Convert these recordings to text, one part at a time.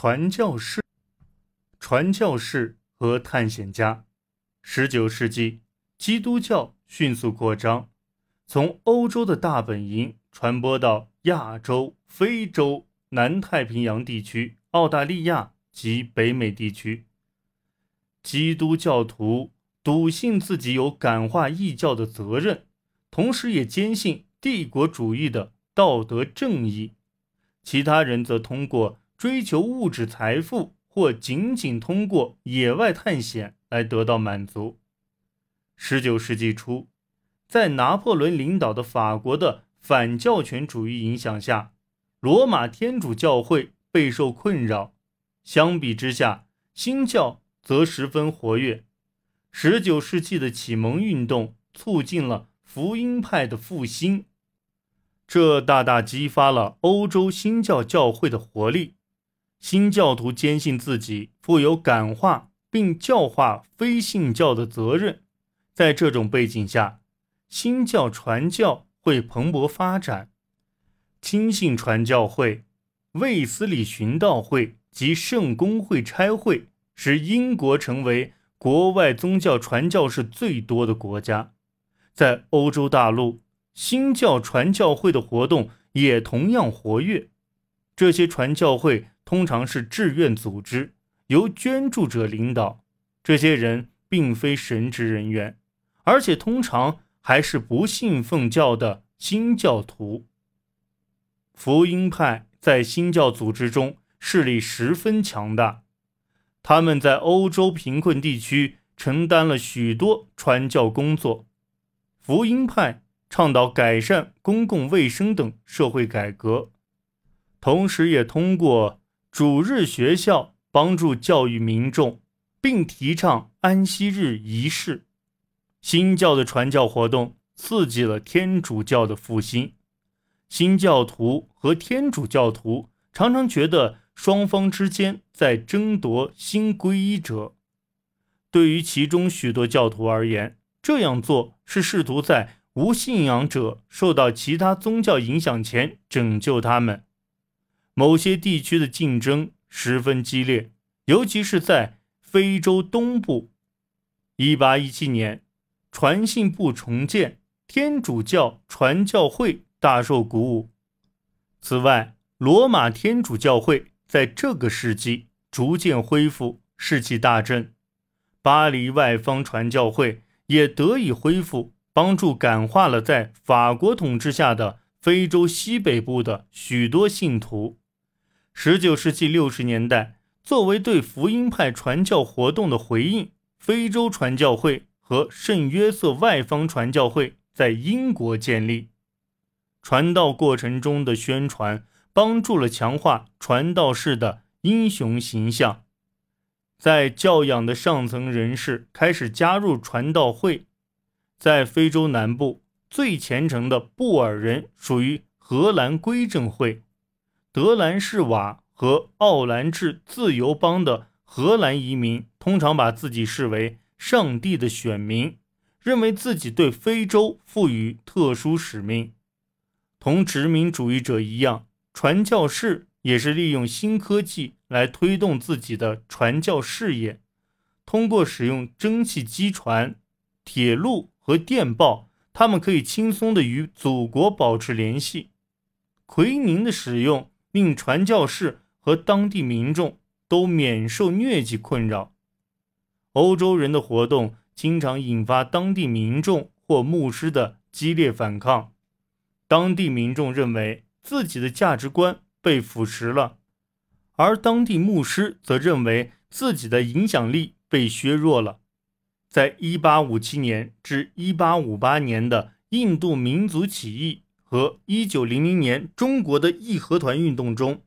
传教士、传教士和探险家。十九世纪，基督教迅速扩张，从欧洲的大本营传播到亚洲、非洲、南太平洋地区、澳大利亚及北美地区。基督教徒笃信自己有感化异教的责任，同时也坚信帝国主义的道德正义。其他人则通过追求物质财富，或仅仅通过野外探险来得到满足。十九世纪初，在拿破仑领导的法国的反教权主义影响下，罗马天主教会备受困扰。相比之下，新教。则十分活跃。十九世纪的启蒙运动促进了福音派的复兴，这大大激发了欧洲新教教会的活力。新教徒坚信自己负有感化并教化非信教的责任。在这种背景下，新教传教会蓬勃发展。亲信传教会、卫斯理巡道会及圣公会差会。使英国成为国外宗教传教士最多的国家，在欧洲大陆，新教传教会的活动也同样活跃。这些传教会通常是志愿组织，由捐助者领导。这些人并非神职人员，而且通常还是不信奉教的新教徒。福音派在新教组织中势力十分强大。他们在欧洲贫困地区承担了许多传教工作。福音派倡导改善公共卫生等社会改革，同时也通过主日学校帮助教育民众，并提倡安息日仪式。新教的传教活动刺激了天主教的复兴。新教徒和天主教徒常常觉得。双方之间在争夺新皈依者。对于其中许多教徒而言，这样做是试图在无信仰者受到其他宗教影响前拯救他们。某些地区的竞争十分激烈，尤其是在非洲东部。1817年，传信部重建，天主教传教会大受鼓舞。此外，罗马天主教会。在这个世纪逐渐恢复士气大振，巴黎外方传教会也得以恢复，帮助感化了在法国统治下的非洲西北部的许多信徒。十九世纪六十年代，作为对福音派传教活动的回应，非洲传教会和圣约瑟外方传教会在英国建立。传道过程中的宣传。帮助了强化传道士的英雄形象，在教养的上层人士开始加入传道会。在非洲南部，最虔诚的布尔人属于荷兰归正会，德兰士瓦和奥兰治自由邦的荷兰移民通常把自己视为上帝的选民，认为自己对非洲赋予特殊使命，同殖民主义者一样。传教士也是利用新科技来推动自己的传教事业。通过使用蒸汽机船、铁路和电报，他们可以轻松地与祖国保持联系。奎宁的使用令传教士和当地民众都免受疟疾困扰。欧洲人的活动经常引发当地民众或牧师的激烈反抗。当地民众认为。自己的价值观被腐蚀了，而当地牧师则认为自己的影响力被削弱了。在1857年至1858年的印度民族起义和1900年中国的义和团运动中，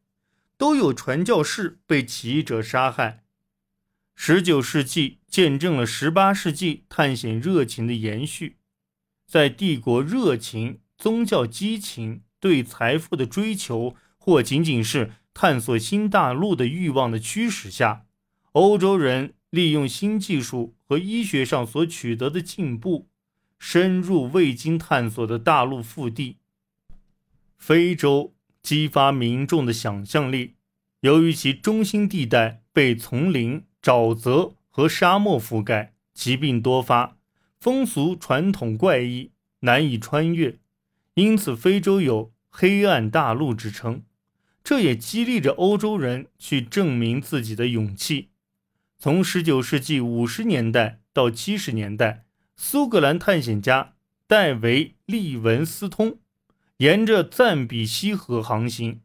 都有传教士被起义者杀害。19世纪见证了18世纪探险热情的延续，在帝国热情、宗教激情。对财富的追求，或仅仅是探索新大陆的欲望的驱使下，欧洲人利用新技术和医学上所取得的进步，深入未经探索的大陆腹地——非洲，激发民众的想象力。由于其中心地带被丛林、沼泽和沙漠覆盖，疾病多发，风俗传统怪异，难以穿越，因此非洲有“黑暗大陆”之称。这也激励着欧洲人去证明自己的勇气。从19世纪50年代到70年代，苏格兰探险家戴维·利文斯通沿着赞比西河航行，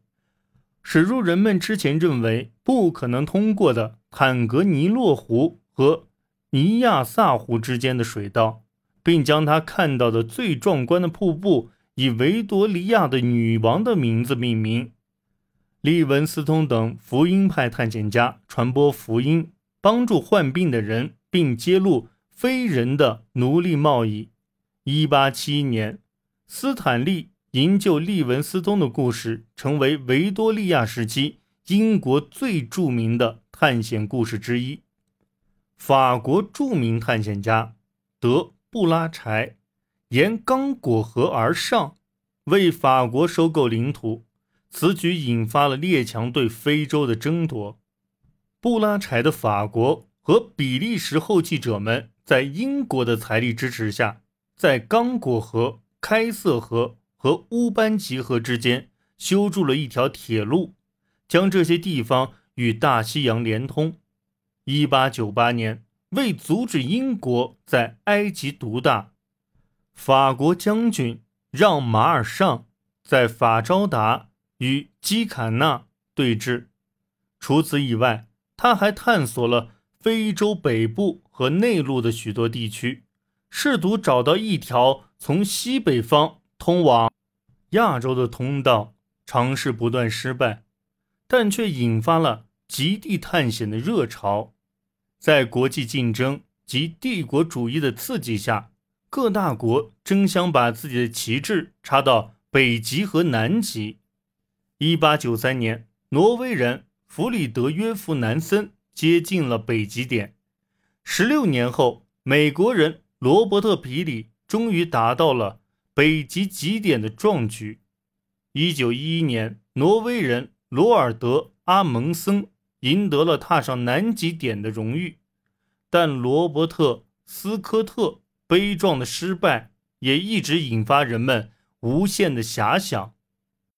驶入人们之前认为不可能通过的坦格尼洛湖和尼亚萨湖之间的水道，并将他看到的最壮观的瀑布以维多利亚的女王的名字命名。利文斯通等福音派探险家传播福音，帮助患病的人，并揭露非人的奴隶贸易。1871年，斯坦利营救利文斯通的故事成为维多利亚时期英国最著名的探险故事之一。法国著名探险家德布拉柴沿刚果河而上，为法国收购领土。此举引发了列强对非洲的争夺。布拉柴的法国和比利时后继者们在英国的财力支持下，在刚果河、开塞河和乌班吉河之间修筑了一条铁路，将这些地方与大西洋连通。1898年，为阻止英国在埃及独大，法国将军让·马尔尚在法招达。与基坎纳对峙。除此以外，他还探索了非洲北部和内陆的许多地区，试图找到一条从西北方通往亚洲的通道。尝试不断失败，但却引发了极地探险的热潮。在国际竞争及帝国主义的刺激下，各大国争相把自己的旗帜插到北极和南极。一八九三年，挪威人弗里德约夫·南森接近了北极点。十六年后，美国人罗伯特·皮里终于达到了北极极点的壮举。一九一一年，挪威人罗尔德·阿蒙森赢得了踏上南极点的荣誉，但罗伯特·斯科特悲壮的失败也一直引发人们无限的遐想。